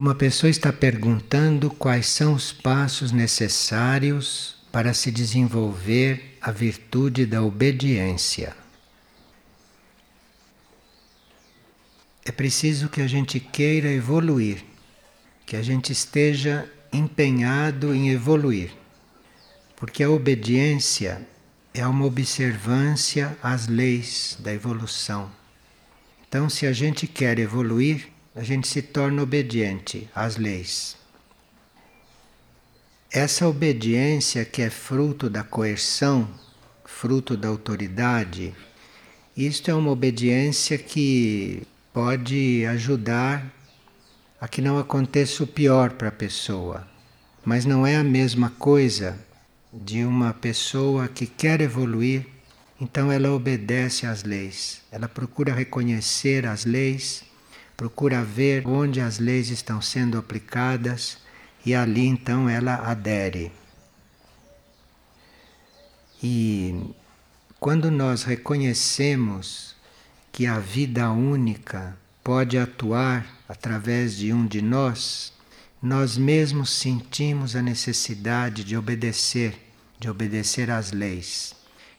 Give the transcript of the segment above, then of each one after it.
Uma pessoa está perguntando quais são os passos necessários para se desenvolver a virtude da obediência. É preciso que a gente queira evoluir, que a gente esteja empenhado em evoluir, porque a obediência é uma observância às leis da evolução. Então, se a gente quer evoluir, a gente se torna obediente às leis. Essa obediência que é fruto da coerção, fruto da autoridade, isto é uma obediência que pode ajudar a que não aconteça o pior para a pessoa. Mas não é a mesma coisa de uma pessoa que quer evoluir, então ela obedece às leis, ela procura reconhecer as leis procura ver onde as leis estão sendo aplicadas e ali então ela adere. E quando nós reconhecemos que a vida única pode atuar através de um de nós, nós mesmos sentimos a necessidade de obedecer, de obedecer às leis.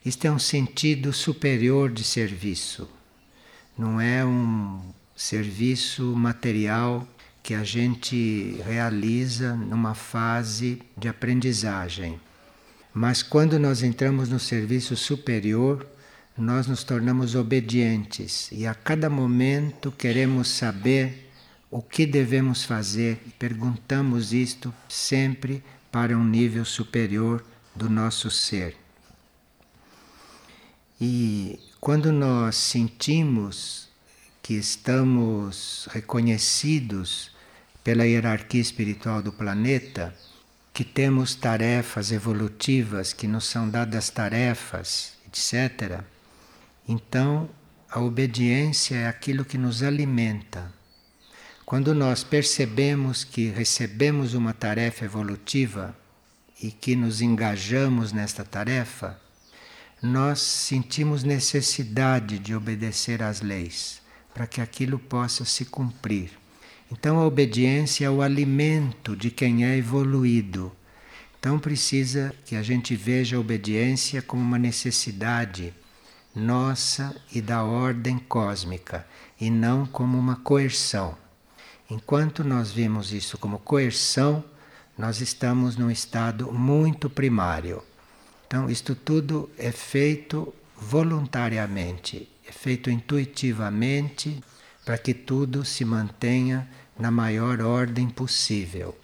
Isto é um sentido superior de serviço. Não é um serviço material que a gente realiza numa fase de aprendizagem. Mas quando nós entramos no serviço superior, nós nos tornamos obedientes e a cada momento queremos saber o que devemos fazer e perguntamos isto sempre para um nível superior do nosso ser. E quando nós sentimos que estamos reconhecidos pela hierarquia espiritual do planeta, que temos tarefas evolutivas, que nos são dadas tarefas, etc. Então, a obediência é aquilo que nos alimenta. Quando nós percebemos que recebemos uma tarefa evolutiva e que nos engajamos nesta tarefa, nós sentimos necessidade de obedecer às leis para que aquilo possa se cumprir. Então a obediência é o alimento de quem é evoluído. Então precisa que a gente veja a obediência como uma necessidade nossa e da ordem cósmica, e não como uma coerção. Enquanto nós vemos isso como coerção, nós estamos num estado muito primário. Então, isto tudo é feito voluntariamente, é feito intuitivamente para que tudo se mantenha na maior ordem possível.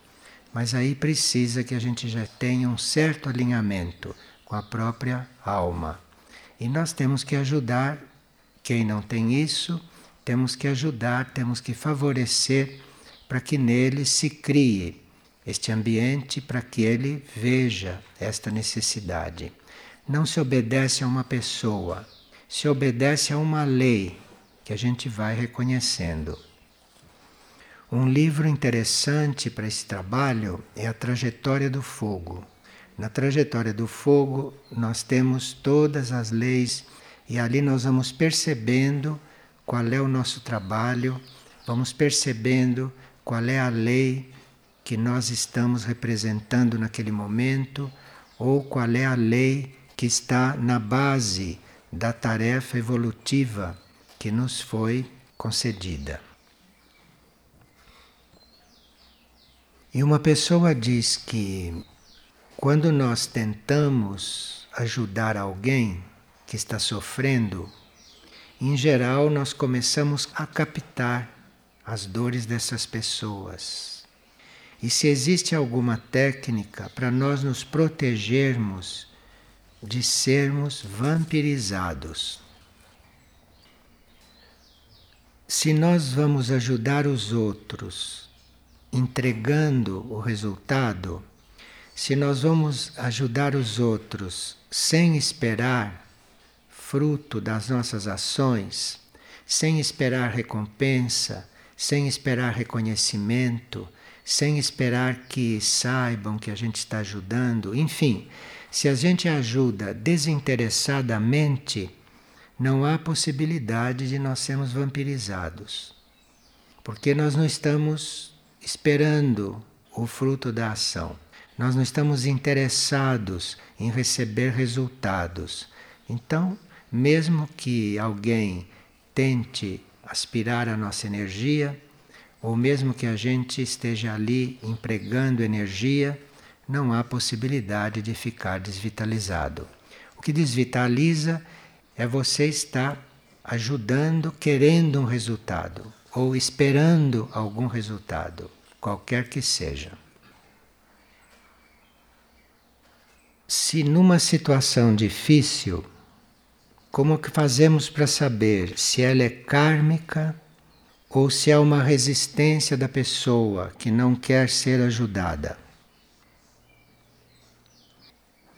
Mas aí precisa que a gente já tenha um certo alinhamento com a própria alma. E nós temos que ajudar quem não tem isso, temos que ajudar, temos que favorecer para que nele se crie este ambiente, para que ele veja esta necessidade. Não se obedece a uma pessoa, se obedece a uma lei que a gente vai reconhecendo. Um livro interessante para esse trabalho é A Trajetória do Fogo. Na trajetória do fogo, nós temos todas as leis e ali nós vamos percebendo qual é o nosso trabalho, vamos percebendo qual é a lei que nós estamos representando naquele momento ou qual é a lei que está na base da tarefa evolutiva que nos foi concedida. E uma pessoa diz que quando nós tentamos ajudar alguém que está sofrendo, em geral nós começamos a captar as dores dessas pessoas. E se existe alguma técnica para nós nos protegermos de sermos vampirizados. Se nós vamos ajudar os outros entregando o resultado, se nós vamos ajudar os outros sem esperar fruto das nossas ações, sem esperar recompensa, sem esperar reconhecimento, sem esperar que saibam que a gente está ajudando, enfim, se a gente ajuda desinteressadamente, não há possibilidade de nós sermos vampirizados. Porque nós não estamos esperando o fruto da ação. Nós não estamos interessados em receber resultados. Então, mesmo que alguém tente aspirar a nossa energia, ou mesmo que a gente esteja ali empregando energia, não há possibilidade de ficar desvitalizado. O que desvitaliza é você estar ajudando, querendo um resultado ou esperando algum resultado, qualquer que seja. Se numa situação difícil, como que fazemos para saber se ela é kármica ou se é uma resistência da pessoa que não quer ser ajudada?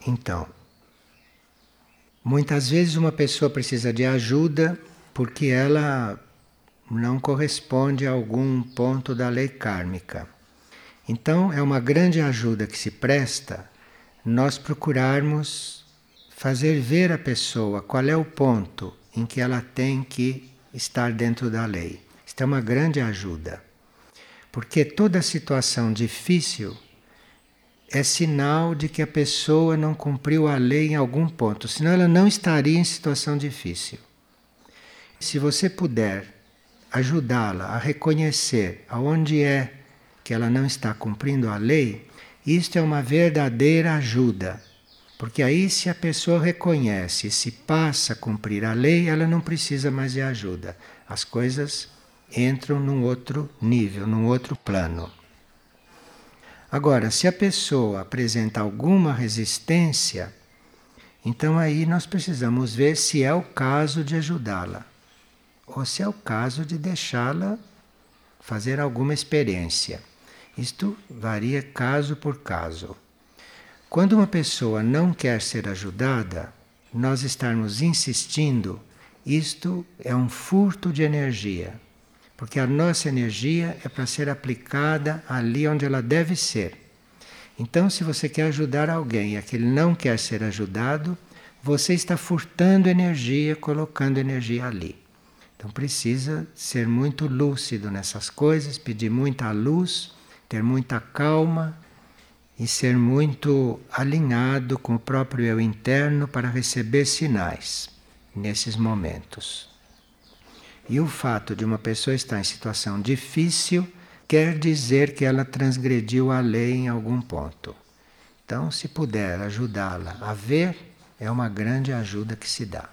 Então, muitas vezes uma pessoa precisa de ajuda porque ela não corresponde a algum ponto da lei kármica. Então, é uma grande ajuda que se presta nós procurarmos fazer ver a pessoa qual é o ponto em que ela tem que estar dentro da lei. Isto é uma grande ajuda. Porque toda situação difícil é sinal de que a pessoa não cumpriu a lei em algum ponto, senão ela não estaria em situação difícil. Se você puder ajudá-la a reconhecer aonde é que ela não está cumprindo a lei, isto é uma verdadeira ajuda. Porque aí, se a pessoa reconhece e se passa a cumprir a lei, ela não precisa mais de ajuda. As coisas entram num outro nível, num outro plano. Agora, se a pessoa apresenta alguma resistência, então aí nós precisamos ver se é o caso de ajudá-la ou se é o caso de deixá-la fazer alguma experiência. Isto varia caso por caso. Quando uma pessoa não quer ser ajudada, nós estarmos insistindo, isto é um furto de energia. Porque a nossa energia é para ser aplicada ali onde ela deve ser. Então, se você quer ajudar alguém e aquele não quer ser ajudado, você está furtando energia, colocando energia ali. Então precisa ser muito lúcido nessas coisas, pedir muita luz, ter muita calma e ser muito alinhado com o próprio eu interno para receber sinais nesses momentos. E o fato de uma pessoa estar em situação difícil quer dizer que ela transgrediu a lei em algum ponto. Então, se puder ajudá-la a ver, é uma grande ajuda que se dá.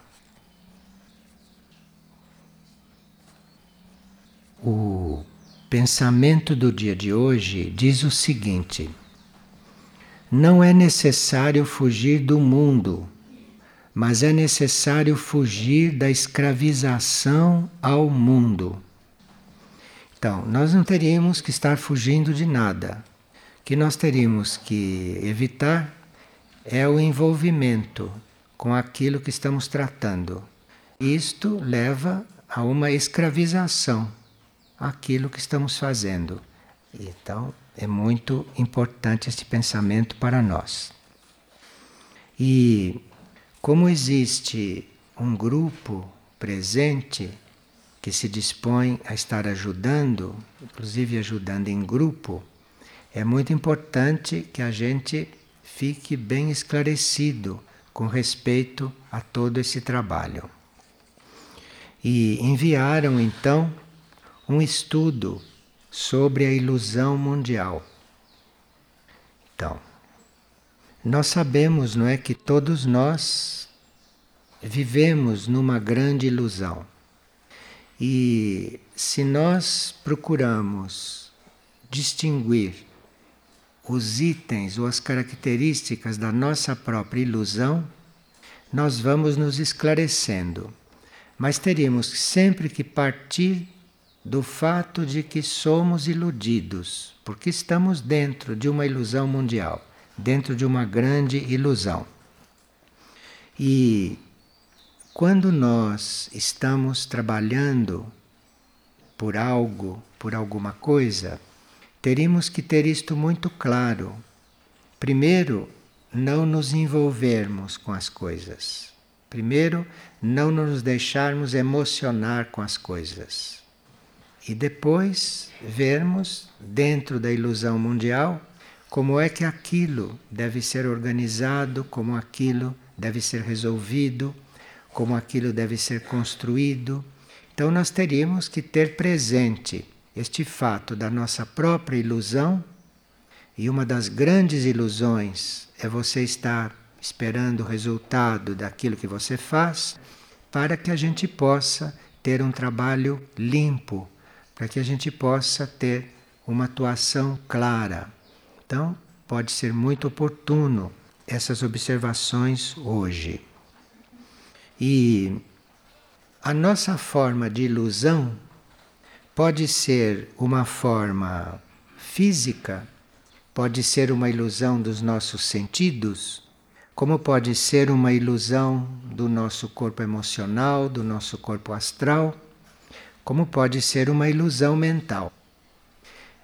O pensamento do dia de hoje diz o seguinte: não é necessário fugir do mundo, mas é necessário fugir da escravização ao mundo. Então, nós não teríamos que estar fugindo de nada. O que nós teríamos que evitar é o envolvimento com aquilo que estamos tratando. Isto leva a uma escravização aquilo que estamos fazendo. Então, é muito importante este pensamento para nós. E como existe um grupo presente que se dispõe a estar ajudando, inclusive ajudando em grupo, é muito importante que a gente fique bem esclarecido com respeito a todo esse trabalho. E enviaram então um estudo sobre a ilusão mundial. Então, nós sabemos, não é, que todos nós vivemos numa grande ilusão. E se nós procuramos distinguir os itens ou as características da nossa própria ilusão, nós vamos nos esclarecendo. Mas teríamos sempre que partir do fato de que somos iludidos, porque estamos dentro de uma ilusão mundial, dentro de uma grande ilusão. E quando nós estamos trabalhando por algo, por alguma coisa, teríamos que ter isto muito claro. Primeiro, não nos envolvermos com as coisas. Primeiro, não nos deixarmos emocionar com as coisas. e depois vermos dentro da ilusão mundial como é que aquilo deve ser organizado, como aquilo deve ser resolvido, como aquilo deve ser construído. Então nós teríamos que ter presente este fato da nossa própria ilusão, e uma das grandes ilusões é você estar esperando o resultado daquilo que você faz, para que a gente possa ter um trabalho limpo, para que a gente possa ter uma atuação clara. Então, pode ser muito oportuno essas observações hoje. E a nossa forma de ilusão pode ser uma forma física, pode ser uma ilusão dos nossos sentidos, como pode ser uma ilusão do nosso corpo emocional, do nosso corpo astral, como pode ser uma ilusão mental.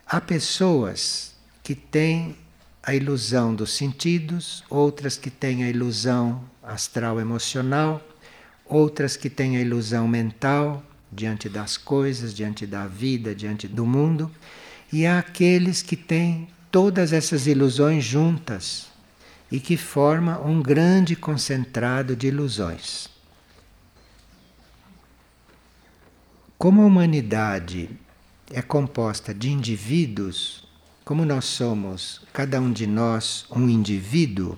Há pessoas que têm a ilusão dos sentidos, outras que têm a ilusão astral emocional, outras que têm a ilusão mental diante das coisas, diante da vida, diante do mundo, e há aqueles que têm todas essas ilusões juntas e que formam um grande concentrado de ilusões. Como a humanidade é composta de indivíduos, como nós somos, cada um de nós, um indivíduo,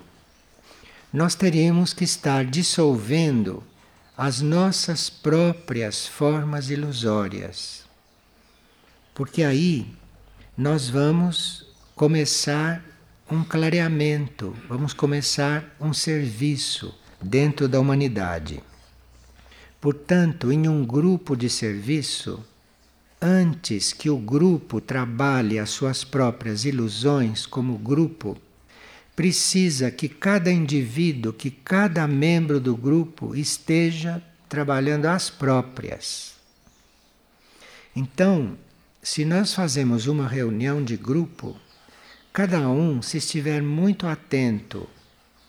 nós teríamos que estar dissolvendo as nossas próprias formas ilusórias. Porque aí nós vamos começar um clareamento, vamos começar um serviço dentro da humanidade. Portanto, em um grupo de serviço, antes que o grupo trabalhe as suas próprias ilusões como grupo, precisa que cada indivíduo, que cada membro do grupo esteja trabalhando as próprias. Então, se nós fazemos uma reunião de grupo, cada um, se estiver muito atento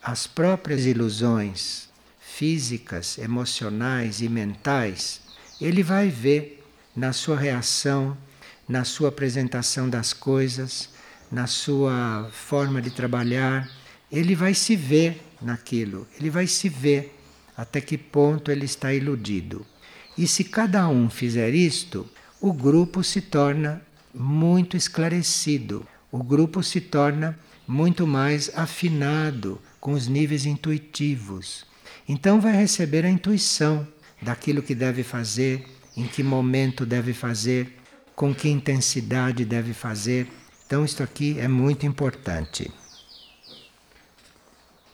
às próprias ilusões físicas, emocionais e mentais, ele vai ver na sua reação, na sua apresentação das coisas, na sua forma de trabalhar, ele vai se ver naquilo, ele vai se ver até que ponto ele está iludido. E se cada um fizer isto, o grupo se torna muito esclarecido, o grupo se torna muito mais afinado com os níveis intuitivos. Então vai receber a intuição daquilo que deve fazer, em que momento deve fazer, com que intensidade deve fazer. Então, isto aqui é muito importante.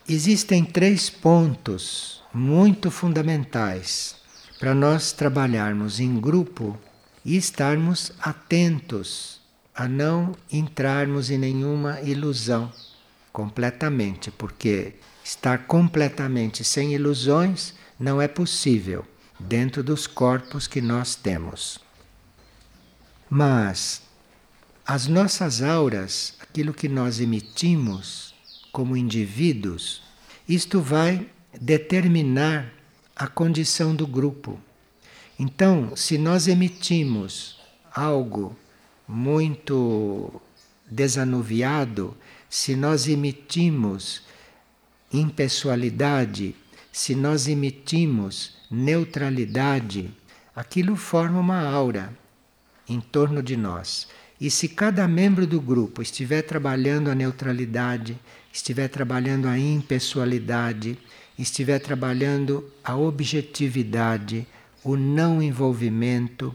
Existem três pontos muito fundamentais para nós trabalharmos em grupo e estarmos atentos a não entrarmos em nenhuma ilusão completamente, porque estar completamente sem ilusões não é possível dentro dos corpos que nós temos. Mas as nossas auras, aquilo que nós emitimos como indivíduos, isto vai determinar a condição do grupo. Então, se nós emitimos algo muito desanuviado, se nós emitimos impessoalidade, se nós emitimos neutralidade, aquilo forma uma aura em torno de nós. E se cada membro do grupo estiver trabalhando a neutralidade, estiver trabalhando a impessoalidade, estiver trabalhando a objetividade, o não envolvimento,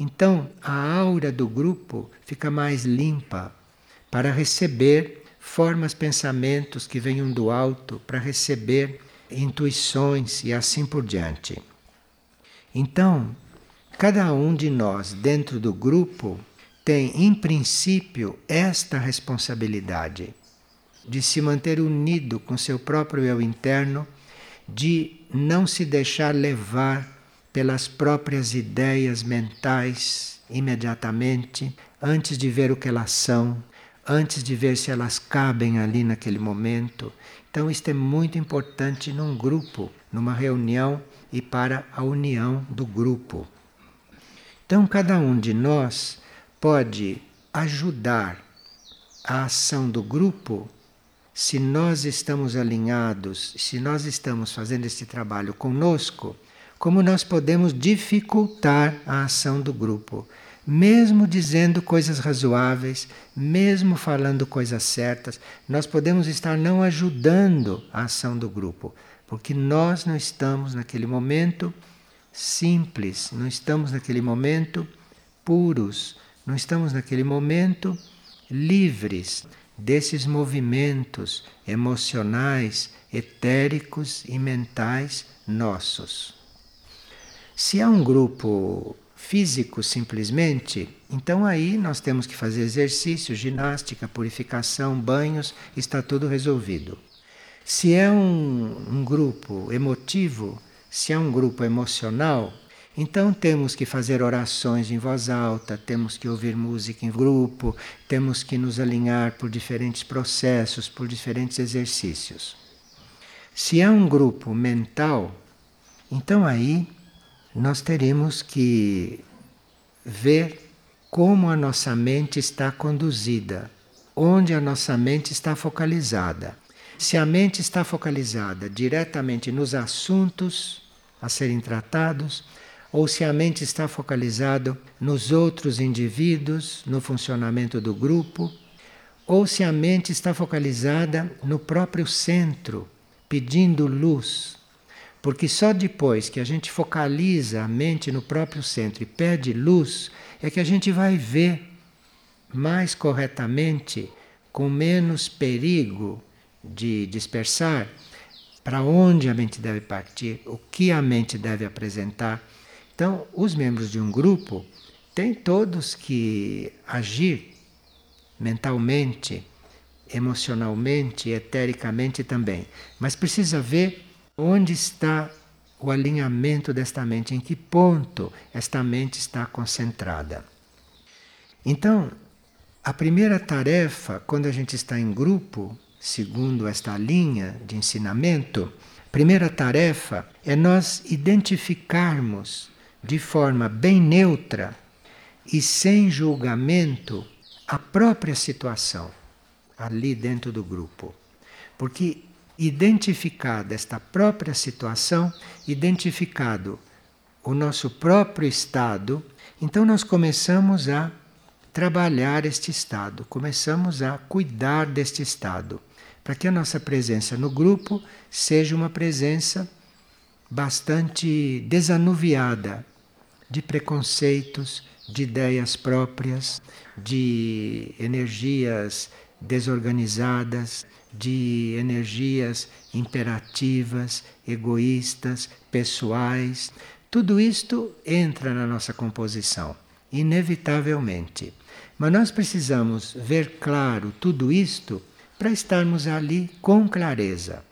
então a aura do grupo fica mais limpa para receber formas, pensamentos que venham do alto, para receber intuições e assim por diante. Então, cada um de nós dentro do grupo tem, em princípio, esta responsabilidade de se manter unido com seu próprio eu interno, de não se deixar levar pelas próprias ideias mentais imediatamente, antes de ver o que elas são, antes de ver se elas cabem ali naquele momento. Então, isto é muito importante num grupo, numa reunião e para a união do grupo. Então, cada um de nós pode ajudar a ação do grupo se nós estamos alinhados, se nós estamos fazendo este trabalho conosco, como nós podemos dificultar a ação do grupo, mesmo dizendo coisas razoáveis, mesmo falando coisas certas, nós podemos estar não ajudando a ação do grupo, porque nós não estamos naquele momento simples, não estamos naquele momento puros, não estamos naquele momento livres desses movimentos emocionais, etéricos e mentais nossos. Se há um grupo físico simplesmente, então aí nós temos que fazer exercício, ginástica, purificação, banhos, está tudo resolvido. Se é um, um grupo emotivo, se é um grupo emocional, então temos que fazer orações em voz alta, temos que ouvir música em grupo, temos que nos alinhar por diferentes processos, por diferentes exercícios. Se é um grupo mental, então aí nós teremos que ver como a nossa mente está conduzida, onde a nossa mente está focalizada. Se a mente está focalizada diretamente nos assuntos a serem tratados, ou se a mente está focalizada nos outros indivíduos, no funcionamento do grupo, ou se a mente está focalizada no próprio centro, pedindo luz, porque só depois que a gente focaliza a mente no próprio centro e pede luz, é que a gente vai ver mais corretamente, com menos perigo de dispersar, para onde a mente deve partir, o que a mente deve apresentar. Então, os membros de um grupo têm todos que agir mentalmente, emocionalmente, etericamente também, mas precisa ver Onde está o alinhamento desta mente? Em que ponto esta mente está concentrada? Então, a primeira tarefa, quando a gente está em grupo, segundo esta linha de ensinamento, primeira tarefa é nós identificarmos de forma bem neutra e sem julgamento a própria situação ali dentro do grupo. Porque identificada esta própria situação, identificado o nosso próprio estado, então nós começamos a trabalhar este estado, começamos a cuidar deste estado, para que a nossa presença no grupo seja uma presença bastante desanuviada de preconceitos, de ideias próprias, de energias desorganizadas, de energias imperativas, egoístas, pessoais. Tudo isto entra na nossa composição, inevitavelmente. Mas nós precisamos ver claro tudo isto para estarmos ali com clareza.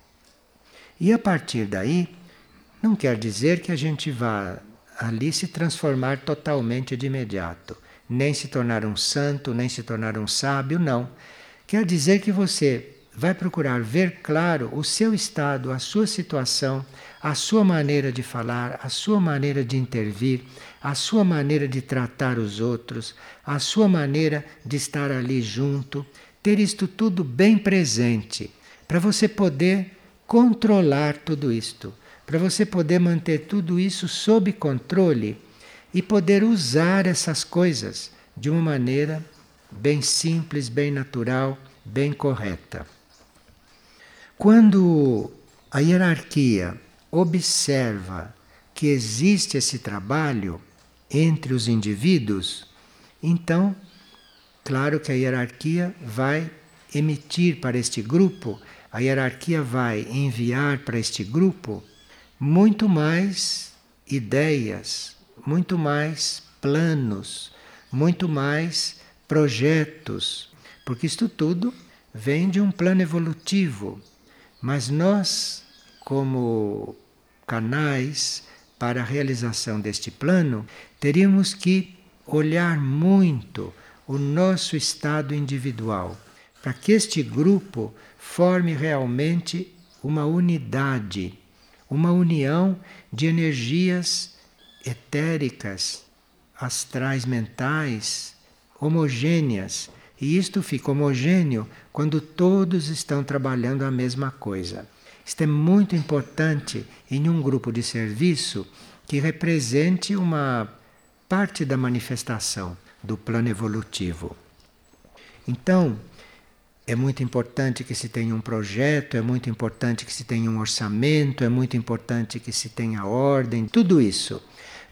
E a partir daí, não quer dizer que a gente vá ali se transformar totalmente de imediato, nem se tornar um santo, nem se tornar um sábio, não. Quer dizer que você vai procurar ver claro o seu estado, a sua situação, a sua maneira de falar, a sua maneira de intervir, a sua maneira de tratar os outros, a sua maneira de estar ali junto, ter isto tudo bem presente, para você poder controlar tudo isto, para você poder manter tudo isso sob controle e poder usar essas coisas de uma maneira bem simples, bem natural, bem correta. Quando a hierarquia observa que existe esse trabalho entre os indivíduos, então, claro que a hierarquia vai emitir para este grupo, a hierarquia vai enviar para este grupo muito mais ideias, muito mais planos, muito mais projetos, porque isto tudo vem de um plano evolutivo mas nós, como canais para a realização deste plano, teríamos que olhar muito o nosso estado individual, para que este grupo forme realmente uma unidade, uma união de energias etéricas, astrais mentais homogêneas. E isto fica homogêneo quando todos estão trabalhando a mesma coisa. Isto é muito importante em um grupo de serviço que represente uma parte da manifestação do plano evolutivo. Então, é muito importante que se tenha um projeto, é muito importante que se tenha um orçamento, é muito importante que se tenha ordem, tudo isso.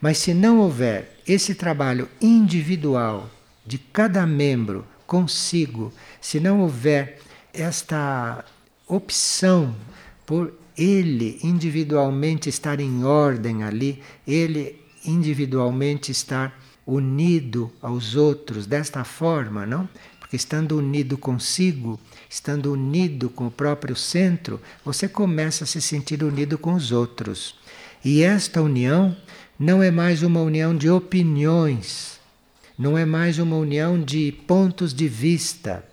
Mas se não houver esse trabalho individual de cada membro consigo, se não houver esta opção por ele individualmente estar em ordem ali, ele individualmente estar unido aos outros desta forma, não? Porque estando unido consigo, estando unido com o próprio centro, você começa a se sentir unido com os outros. E esta união não é mais uma união de opiniões, não é mais uma união de pontos de vista.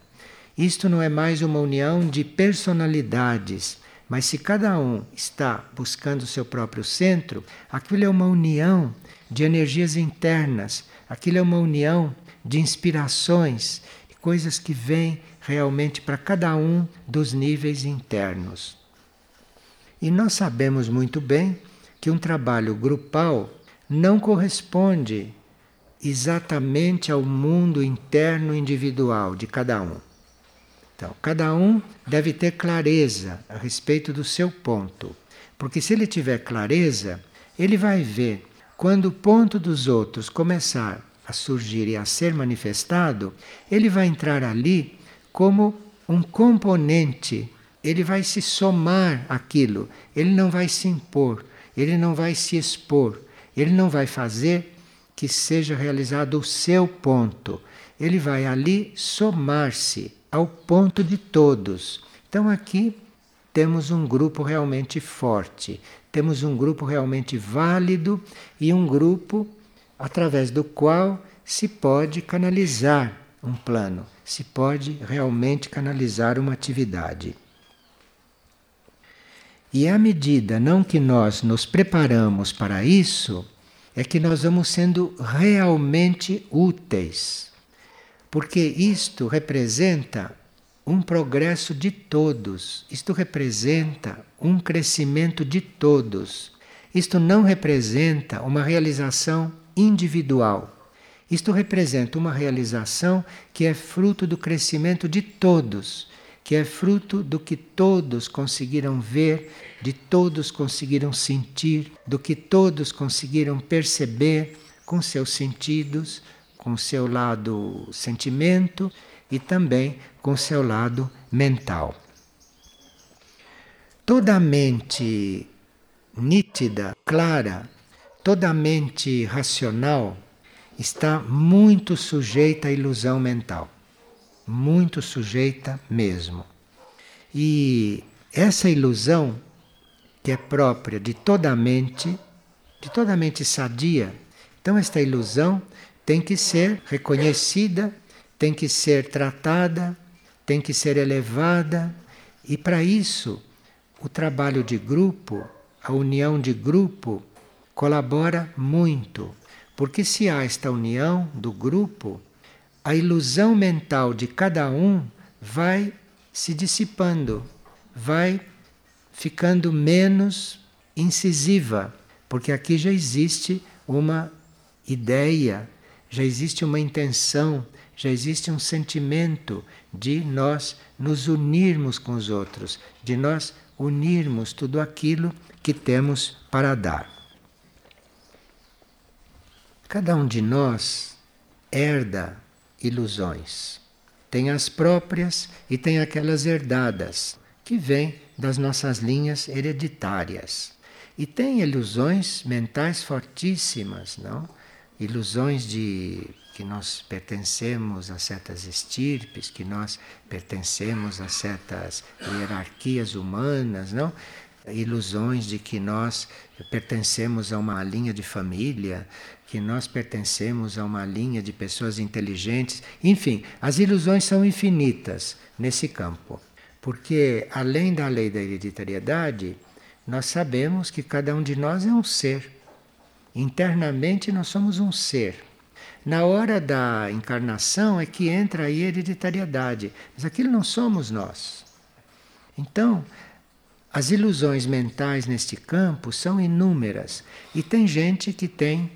Isto não é mais uma união de personalidades, mas se cada um está buscando o seu próprio centro, aquilo é uma união de energias internas, aquilo é uma união de inspirações, de coisas que vêm realmente para cada um dos níveis internos. E nós sabemos muito bem que um trabalho grupal não corresponde exatamente ao mundo interno individual de cada um. Então, cada um deve ter clareza a respeito do seu ponto, porque se ele tiver clareza, ele vai ver quando o ponto dos outros começar a surgir e a ser manifestado, ele vai entrar ali como um componente, ele vai se somar aquilo, ele não vai se impor, ele não vai se expor, ele não vai fazer que seja realizado o seu ponto. Ele vai ali somar-se ao ponto de todos. Então aqui temos um grupo realmente forte, temos um grupo realmente válido e um grupo através do qual se pode canalizar um plano, se pode realmente canalizar uma atividade. E à medida não que nós nos preparamos para isso, é que nós vamos sendo realmente úteis. Porque isto representa um progresso de todos, isto representa um crescimento de todos. Isto não representa uma realização individual. Isto representa uma realização que é fruto do crescimento de todos que é fruto do que todos conseguiram ver, de todos conseguiram sentir, do que todos conseguiram perceber com seus sentidos, com seu lado sentimento e também com seu lado mental. Toda mente nítida, clara, toda mente racional está muito sujeita à ilusão mental muito sujeita mesmo. E essa ilusão, que é própria de toda a mente, de toda a mente sadia, então esta ilusão tem que ser reconhecida, tem que ser tratada, tem que ser elevada, e para isso o trabalho de grupo, a união de grupo, colabora muito. Porque se há esta união do grupo, a ilusão mental de cada um vai se dissipando, vai ficando menos incisiva, porque aqui já existe uma ideia, já existe uma intenção, já existe um sentimento de nós nos unirmos com os outros, de nós unirmos tudo aquilo que temos para dar. Cada um de nós herda ilusões. Tem as próprias e tem aquelas herdadas, que vêm das nossas linhas hereditárias. E tem ilusões mentais fortíssimas, não? Ilusões de que nós pertencemos a certas estirpes, que nós pertencemos a certas hierarquias humanas, não? Ilusões de que nós pertencemos a uma linha de família, que nós pertencemos a uma linha de pessoas inteligentes. Enfim, as ilusões são infinitas nesse campo. Porque, além da lei da hereditariedade, nós sabemos que cada um de nós é um ser. Internamente, nós somos um ser. Na hora da encarnação é que entra a hereditariedade, mas aquilo não somos nós. Então, as ilusões mentais neste campo são inúmeras e tem gente que tem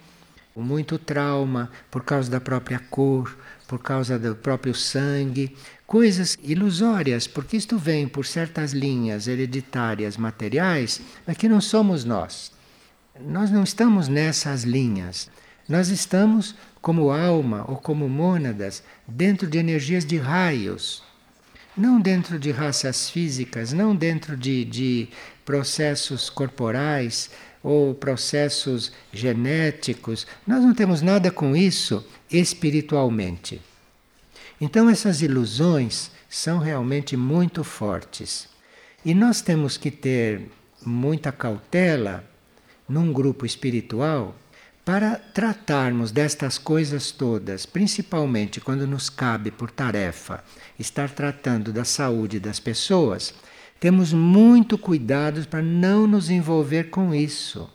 muito trauma por causa da própria cor, por causa do próprio sangue, coisas ilusórias, porque isto vem por certas linhas hereditárias materiais, mas que não somos nós. Nós não estamos nessas linhas. Nós estamos como alma ou como mônadas dentro de energias de raios, não dentro de raças físicas, não dentro de, de processos corporais ou processos genéticos. Nós não temos nada com isso espiritualmente. Então, essas ilusões são realmente muito fortes. E nós temos que ter muita cautela num grupo espiritual para tratarmos destas coisas todas, principalmente quando nos cabe por tarefa estar tratando da saúde das pessoas, temos muito cuidado para não nos envolver com isso,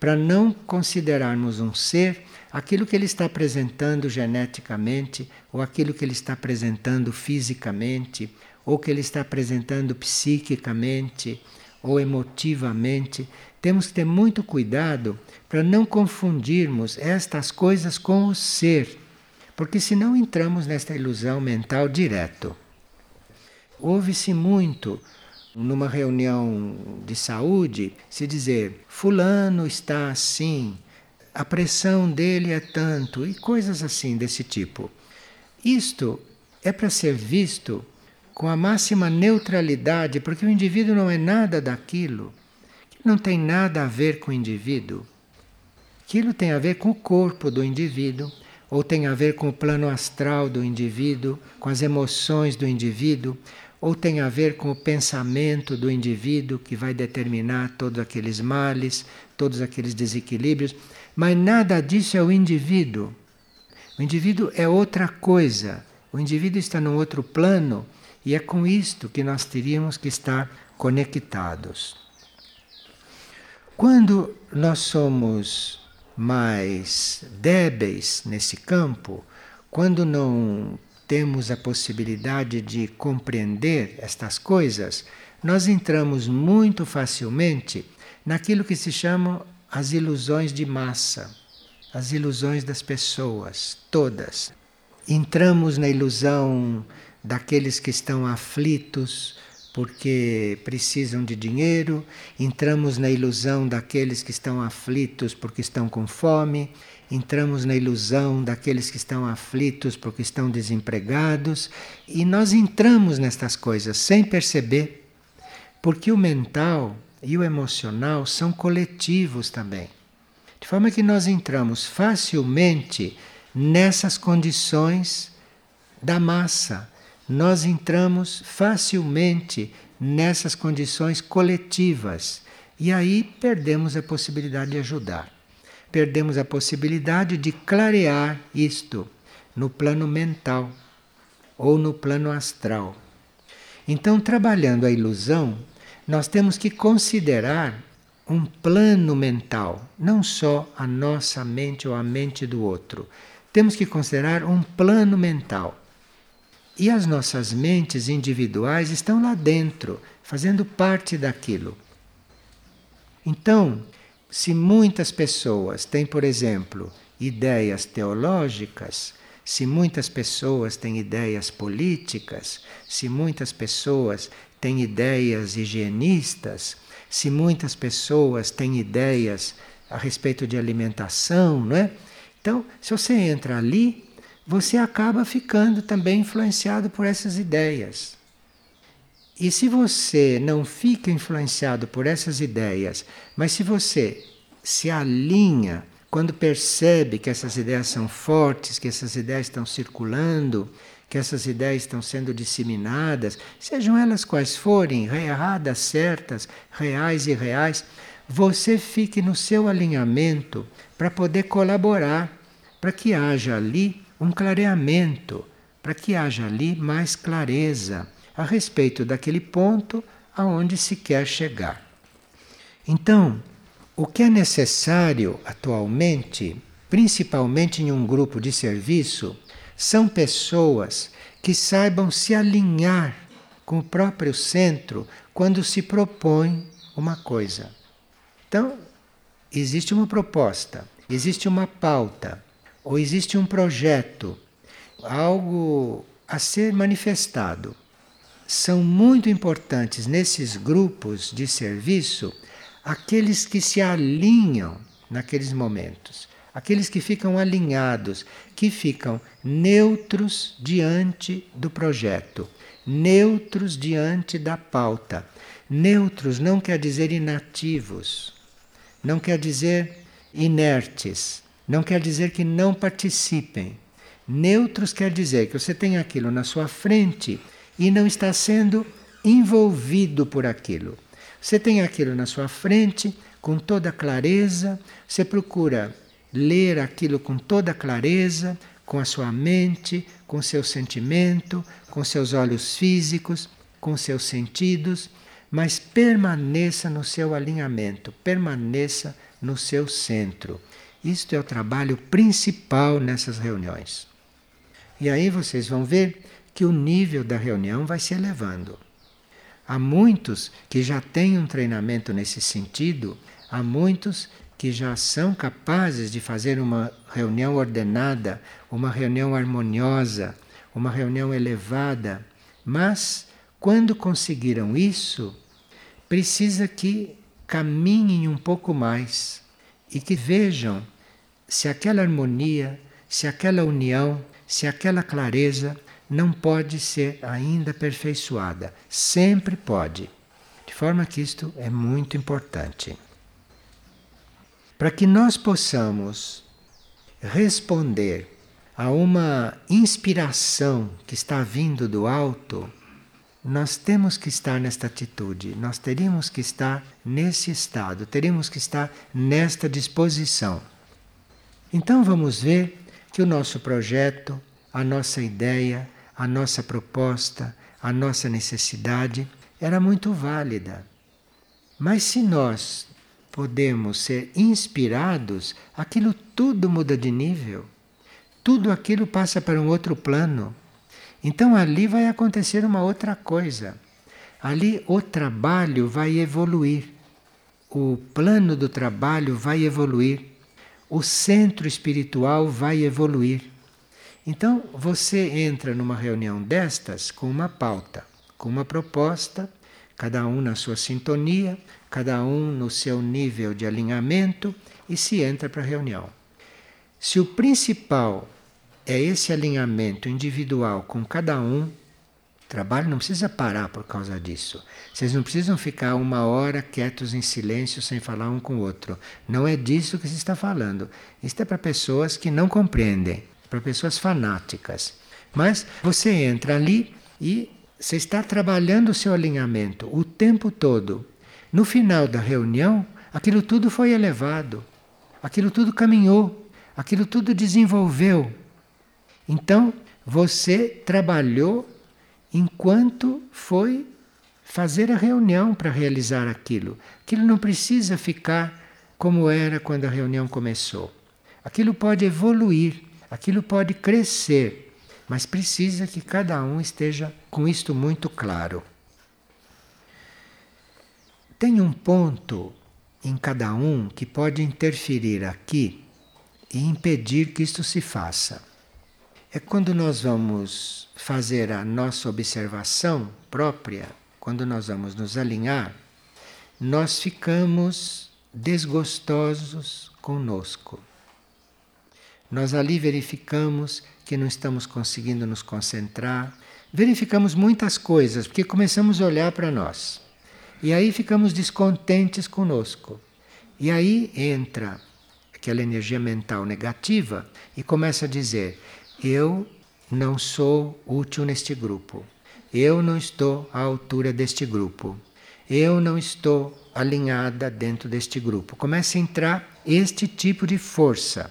para não considerarmos um ser aquilo que ele está apresentando geneticamente, ou aquilo que ele está apresentando fisicamente, ou que ele está apresentando psiquicamente ou emotivamente. Temos que ter muito cuidado para não confundirmos estas coisas com o ser, porque senão entramos nesta ilusão mental direto. Ouve-se muito numa reunião de saúde se dizer: Fulano está assim, a pressão dele é tanto, e coisas assim desse tipo. Isto é para ser visto com a máxima neutralidade, porque o indivíduo não é nada daquilo, não tem nada a ver com o indivíduo. Aquilo tem a ver com o corpo do indivíduo, ou tem a ver com o plano astral do indivíduo, com as emoções do indivíduo, ou tem a ver com o pensamento do indivíduo que vai determinar todos aqueles males, todos aqueles desequilíbrios, mas nada disso é o indivíduo. O indivíduo é outra coisa. O indivíduo está num outro plano e é com isto que nós teríamos que estar conectados. Quando nós somos mais débeis nesse campo, quando não temos a possibilidade de compreender estas coisas, nós entramos muito facilmente naquilo que se chamam as ilusões de massa, as ilusões das pessoas, todas. Entramos na ilusão daqueles que estão aflitos, porque precisam de dinheiro, entramos na ilusão daqueles que estão aflitos porque estão com fome, entramos na ilusão daqueles que estão aflitos porque estão desempregados, e nós entramos nestas coisas sem perceber, porque o mental e o emocional são coletivos também. De forma que nós entramos facilmente nessas condições da massa nós entramos facilmente nessas condições coletivas e aí perdemos a possibilidade de ajudar. Perdemos a possibilidade de clarear isto no plano mental ou no plano astral. Então, trabalhando a ilusão, nós temos que considerar um plano mental, não só a nossa mente ou a mente do outro. Temos que considerar um plano mental e as nossas mentes individuais estão lá dentro, fazendo parte daquilo. Então, se muitas pessoas têm, por exemplo, ideias teológicas, se muitas pessoas têm ideias políticas, se muitas pessoas têm ideias higienistas, se muitas pessoas têm ideias a respeito de alimentação, não é? Então, se você entra ali, você acaba ficando também influenciado por essas ideias. E se você não fica influenciado por essas ideias, mas se você se alinha quando percebe que essas ideias são fortes, que essas ideias estão circulando, que essas ideias estão sendo disseminadas, sejam elas quais forem, erradas, certas, reais e reais, você fique no seu alinhamento para poder colaborar, para que haja ali um clareamento, para que haja ali mais clareza a respeito daquele ponto aonde se quer chegar. Então, o que é necessário atualmente principalmente em um grupo de serviço, são pessoas que saibam se alinhar com o próprio centro quando se propõe uma coisa. Então, existe uma proposta, existe uma pauta, ou existe um projeto, algo a ser manifestado. São muito importantes nesses grupos de serviço aqueles que se alinham naqueles momentos, aqueles que ficam alinhados, que ficam neutros diante do projeto, neutros diante da pauta. Neutros não quer dizer inativos, não quer dizer inertes, não quer dizer que não participem. Neutros quer dizer que você tem aquilo na sua frente e não está sendo envolvido por aquilo. Você tem aquilo na sua frente com toda clareza, você procura ler aquilo com toda clareza, com a sua mente, com seu sentimento, com seus olhos físicos, com seus sentidos, mas permaneça no seu alinhamento, permaneça no seu centro. Isto é o trabalho principal nessas reuniões. E aí vocês vão ver que o nível da reunião vai se elevando. Há muitos que já têm um treinamento nesse sentido, há muitos que já são capazes de fazer uma reunião ordenada, uma reunião harmoniosa, uma reunião elevada, mas quando conseguiram isso, precisa que caminhem um pouco mais e que vejam se aquela harmonia, se aquela união, se aquela clareza não pode ser ainda aperfeiçoada. Sempre pode. De forma que isto é muito importante. Para que nós possamos responder a uma inspiração que está vindo do alto, nós temos que estar nesta atitude, nós teríamos que estar nesse estado, teríamos que estar nesta disposição. Então vamos ver que o nosso projeto, a nossa ideia, a nossa proposta, a nossa necessidade era muito válida. Mas se nós podemos ser inspirados, aquilo tudo muda de nível. Tudo aquilo passa para um outro plano. Então ali vai acontecer uma outra coisa. Ali o trabalho vai evoluir. O plano do trabalho vai evoluir. O centro espiritual vai evoluir. Então você entra numa reunião destas com uma pauta, com uma proposta, cada um na sua sintonia, cada um no seu nível de alinhamento e se entra para a reunião. Se o principal é esse alinhamento individual com cada um, o trabalho não precisa parar por causa disso. Vocês não precisam ficar uma hora quietos em silêncio sem falar um com o outro. Não é disso que se está falando. Isto é para pessoas que não compreendem para pessoas fanáticas. Mas você entra ali e você está trabalhando o seu alinhamento o tempo todo. No final da reunião, aquilo tudo foi elevado, aquilo tudo caminhou, aquilo tudo desenvolveu. Então, você trabalhou enquanto foi fazer a reunião para realizar aquilo. Aquilo não precisa ficar como era quando a reunião começou. Aquilo pode evoluir aquilo pode crescer, mas precisa que cada um esteja com isto muito claro. Tem um ponto em cada um que pode interferir aqui e impedir que isto se faça. É quando nós vamos fazer a nossa observação própria, quando nós vamos nos alinhar, nós ficamos desgostosos conosco. Nós ali verificamos que não estamos conseguindo nos concentrar, verificamos muitas coisas, porque começamos a olhar para nós. E aí ficamos descontentes conosco. E aí entra aquela energia mental negativa e começa a dizer: eu não sou útil neste grupo. Eu não estou à altura deste grupo. Eu não estou alinhada dentro deste grupo. Começa a entrar este tipo de força.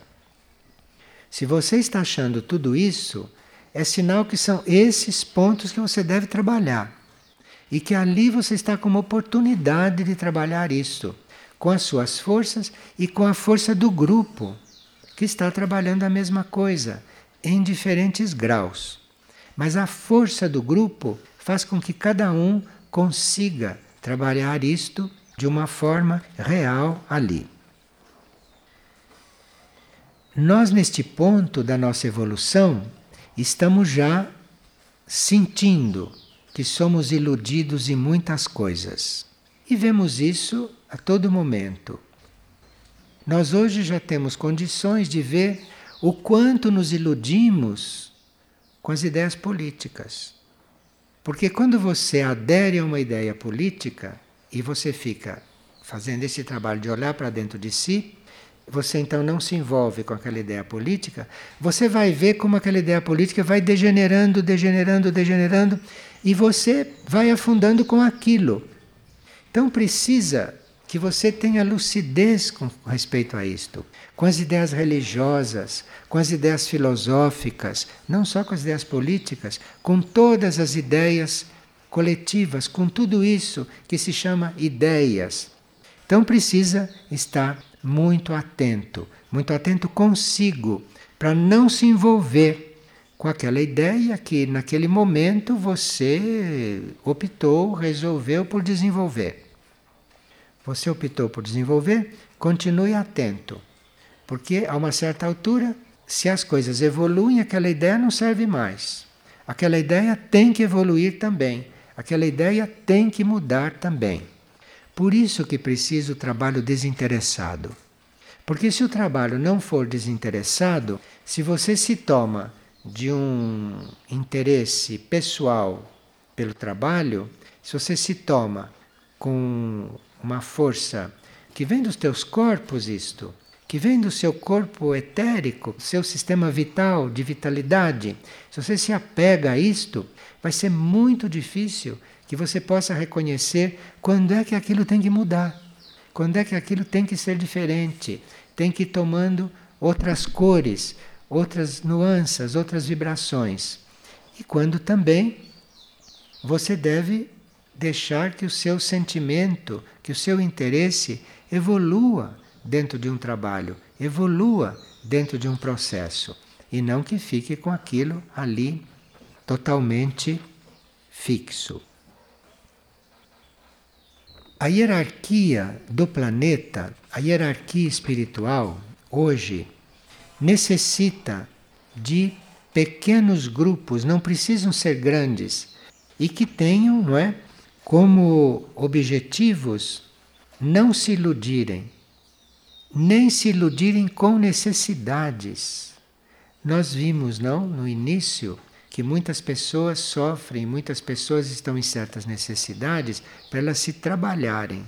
Se você está achando tudo isso, é sinal que são esses pontos que você deve trabalhar. E que ali você está com uma oportunidade de trabalhar isso, com as suas forças e com a força do grupo, que está trabalhando a mesma coisa, em diferentes graus. Mas a força do grupo faz com que cada um consiga trabalhar isto de uma forma real ali. Nós, neste ponto da nossa evolução, estamos já sentindo que somos iludidos em muitas coisas. E vemos isso a todo momento. Nós hoje já temos condições de ver o quanto nos iludimos com as ideias políticas. Porque quando você adere a uma ideia política e você fica fazendo esse trabalho de olhar para dentro de si, você então não se envolve com aquela ideia política, você vai ver como aquela ideia política vai degenerando, degenerando, degenerando, e você vai afundando com aquilo. Então precisa que você tenha lucidez com respeito a isto, com as ideias religiosas, com as ideias filosóficas, não só com as ideias políticas, com todas as ideias coletivas, com tudo isso que se chama ideias. Então precisa estar muito atento, muito atento consigo, para não se envolver com aquela ideia que naquele momento você optou, resolveu por desenvolver. Você optou por desenvolver, continue atento, porque a uma certa altura, se as coisas evoluem, aquela ideia não serve mais. Aquela ideia tem que evoluir também, aquela ideia tem que mudar também. Por isso que precisa o trabalho desinteressado. Porque se o trabalho não for desinteressado, se você se toma de um interesse pessoal pelo trabalho, se você se toma com uma força que vem dos teus corpos isto, que vem do seu corpo etérico, seu sistema vital, de vitalidade, se você se apega a isto, vai ser muito difícil que você possa reconhecer quando é que aquilo tem que mudar, quando é que aquilo tem que ser diferente, tem que ir tomando outras cores, outras nuances, outras vibrações. E quando também você deve deixar que o seu sentimento, que o seu interesse evolua dentro de um trabalho, evolua dentro de um processo e não que fique com aquilo ali totalmente fixo. A hierarquia do planeta, a hierarquia espiritual, hoje, necessita de pequenos grupos, não precisam ser grandes, e que tenham, não é, como objetivos não se iludirem, nem se iludirem com necessidades. Nós vimos, não, no início, que muitas pessoas sofrem, muitas pessoas estão em certas necessidades para elas se trabalharem.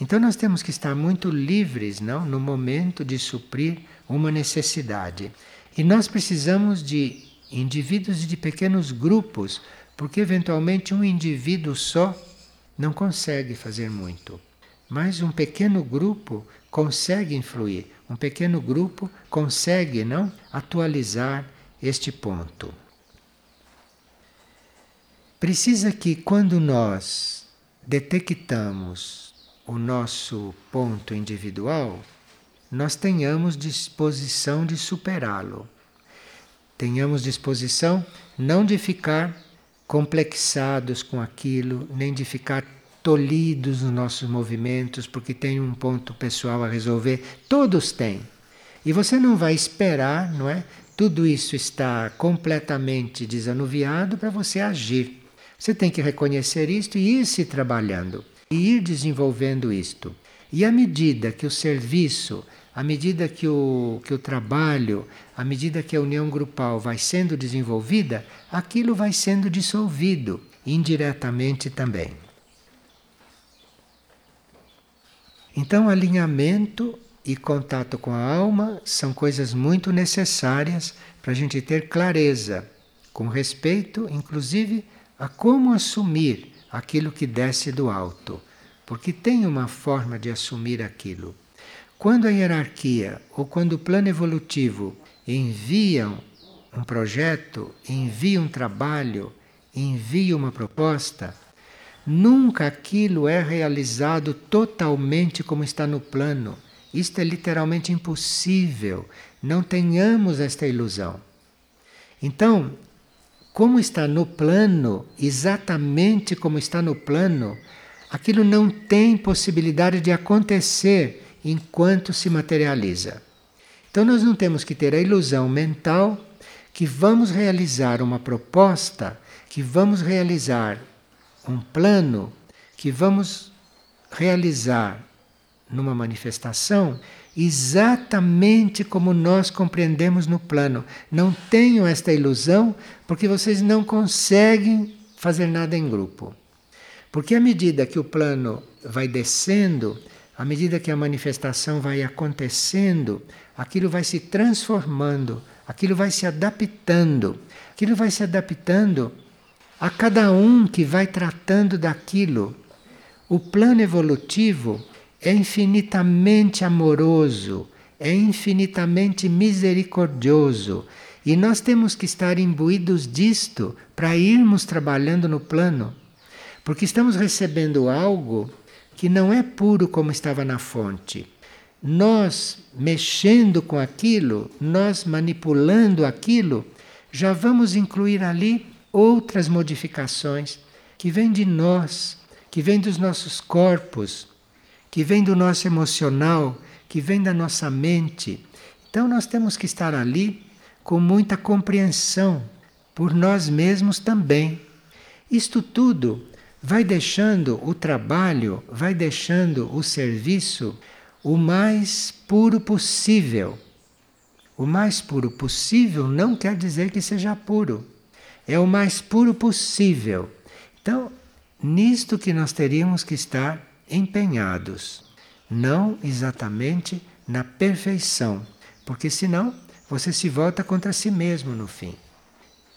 Então nós temos que estar muito livres, não, no momento de suprir uma necessidade. E nós precisamos de indivíduos e de pequenos grupos, porque eventualmente um indivíduo só não consegue fazer muito. Mas um pequeno grupo consegue influir, um pequeno grupo consegue não atualizar este ponto. Precisa que quando nós detectamos o nosso ponto individual, nós tenhamos disposição de superá-lo. Tenhamos disposição não de ficar complexados com aquilo, nem de ficar tolhidos nos nossos movimentos porque tem um ponto pessoal a resolver. Todos têm. E você não vai esperar, não é? Tudo isso está completamente desanuviado para você agir. Você tem que reconhecer isto e ir se trabalhando, e ir desenvolvendo isto. E à medida que o serviço, à medida que o, que o trabalho, à medida que a união grupal vai sendo desenvolvida, aquilo vai sendo dissolvido indiretamente também. Então, alinhamento e contato com a alma são coisas muito necessárias para a gente ter clareza, com respeito, inclusive, a como assumir aquilo que desce do alto, porque tem uma forma de assumir aquilo. Quando a hierarquia ou quando o plano evolutivo enviam um projeto, envia um trabalho, envia uma proposta, nunca aquilo é realizado totalmente como está no plano. Isto é literalmente impossível não tenhamos esta ilusão. Então, como está no plano, exatamente como está no plano, aquilo não tem possibilidade de acontecer enquanto se materializa. Então, nós não temos que ter a ilusão mental que vamos realizar uma proposta, que vamos realizar um plano, que vamos realizar numa manifestação exatamente como nós compreendemos no plano. Não tenham esta ilusão, porque vocês não conseguem fazer nada em grupo. Porque à medida que o plano vai descendo, à medida que a manifestação vai acontecendo, aquilo vai se transformando, aquilo vai se adaptando, aquilo vai se adaptando a cada um que vai tratando daquilo. O plano evolutivo é infinitamente amoroso, é infinitamente misericordioso. E nós temos que estar imbuídos disto para irmos trabalhando no plano. Porque estamos recebendo algo que não é puro como estava na fonte. Nós, mexendo com aquilo, nós manipulando aquilo, já vamos incluir ali outras modificações que vêm de nós, que vêm dos nossos corpos, que vem do nosso emocional, que vem da nossa mente. Então nós temos que estar ali com muita compreensão por nós mesmos também. Isto tudo vai deixando o trabalho, vai deixando o serviço o mais puro possível. O mais puro possível não quer dizer que seja puro. É o mais puro possível. Então, nisto que nós teríamos que estar empenhados, não exatamente na perfeição, porque senão você se volta contra si mesmo no fim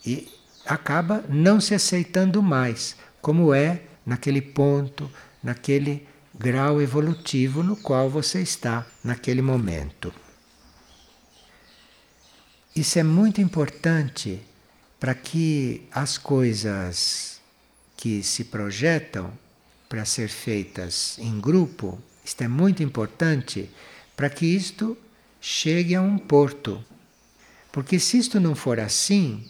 e acaba não se aceitando mais como é naquele ponto, naquele grau evolutivo no qual você está naquele momento. Isso é muito importante para que as coisas que se projetam para ser feitas em grupo, isto é muito importante para que isto chegue a um porto. Porque se isto não for assim,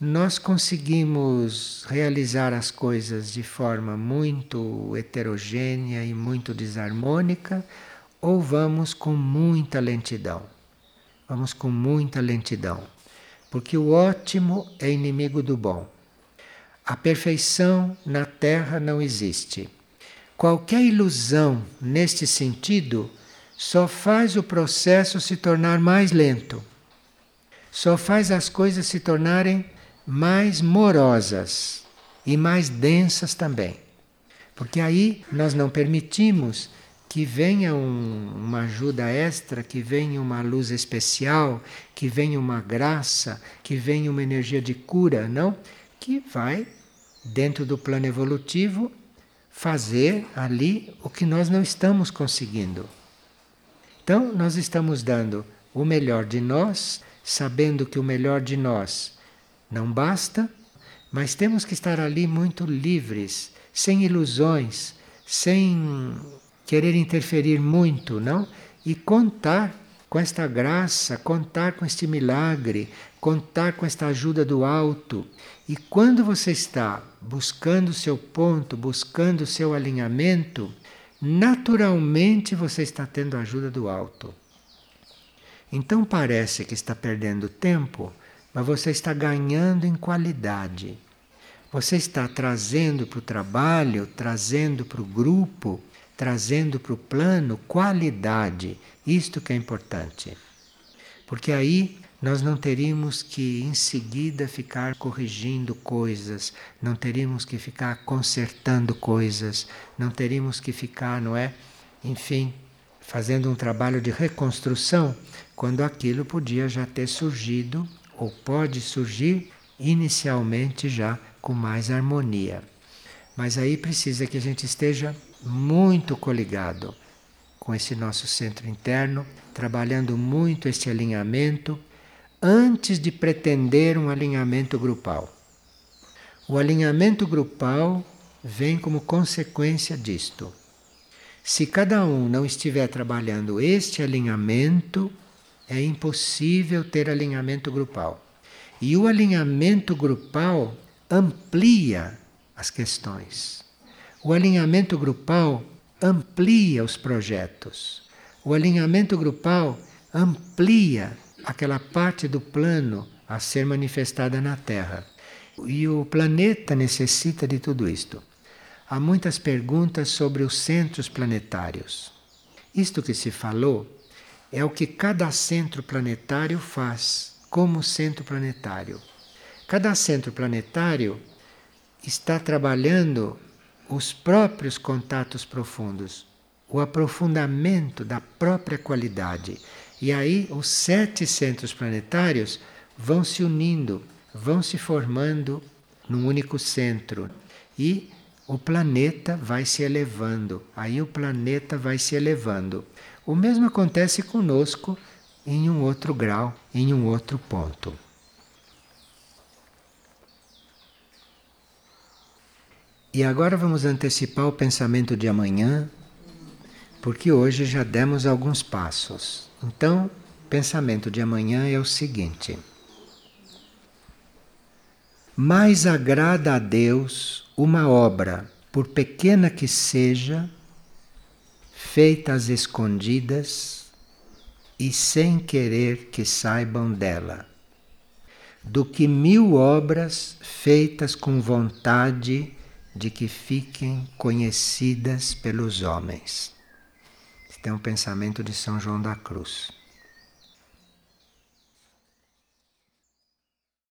nós conseguimos realizar as coisas de forma muito heterogênea e muito desarmônica, ou vamos com muita lentidão. Vamos com muita lentidão. Porque o ótimo é inimigo do bom. A perfeição na Terra não existe. Qualquer ilusão neste sentido só faz o processo se tornar mais lento, só faz as coisas se tornarem mais morosas e mais densas também. Porque aí nós não permitimos que venha um, uma ajuda extra, que venha uma luz especial, que venha uma graça, que venha uma energia de cura, não? Que vai, dentro do plano evolutivo, fazer ali o que nós não estamos conseguindo. Então, nós estamos dando o melhor de nós, sabendo que o melhor de nós não basta, mas temos que estar ali muito livres, sem ilusões, sem querer interferir muito, não? E contar com esta graça, contar com este milagre, contar com esta ajuda do alto. E quando você está buscando o seu ponto, buscando o seu alinhamento, naturalmente você está tendo a ajuda do alto. Então parece que está perdendo tempo, mas você está ganhando em qualidade. Você está trazendo para o trabalho, trazendo para o grupo, trazendo para o plano qualidade. Isto que é importante. Porque aí nós não teríamos que em seguida ficar corrigindo coisas, não teríamos que ficar consertando coisas, não teríamos que ficar, não é? Enfim, fazendo um trabalho de reconstrução, quando aquilo podia já ter surgido ou pode surgir inicialmente já com mais harmonia. Mas aí precisa que a gente esteja muito coligado com esse nosso centro interno, trabalhando muito este alinhamento antes de pretender um alinhamento grupal. O alinhamento grupal vem como consequência disto. Se cada um não estiver trabalhando este alinhamento, é impossível ter alinhamento grupal. E o alinhamento grupal amplia as questões. O alinhamento grupal amplia os projetos. O alinhamento grupal amplia aquela parte do plano a ser manifestada na Terra. E o planeta necessita de tudo isto. Há muitas perguntas sobre os centros planetários. Isto que se falou é o que cada centro planetário faz como centro planetário. Cada centro planetário está trabalhando os próprios contatos profundos, o aprofundamento da própria qualidade. E aí os sete centros planetários vão se unindo, vão se formando num único centro. E o planeta vai se elevando, aí o planeta vai se elevando. O mesmo acontece conosco em um outro grau, em um outro ponto. E agora vamos antecipar o pensamento de amanhã, porque hoje já demos alguns passos. Então, pensamento de amanhã é o seguinte: Mais agrada a Deus uma obra, por pequena que seja, feita às escondidas e sem querer que saibam dela, do que mil obras feitas com vontade de que fiquem conhecidas pelos homens. Este é um pensamento de São João da Cruz.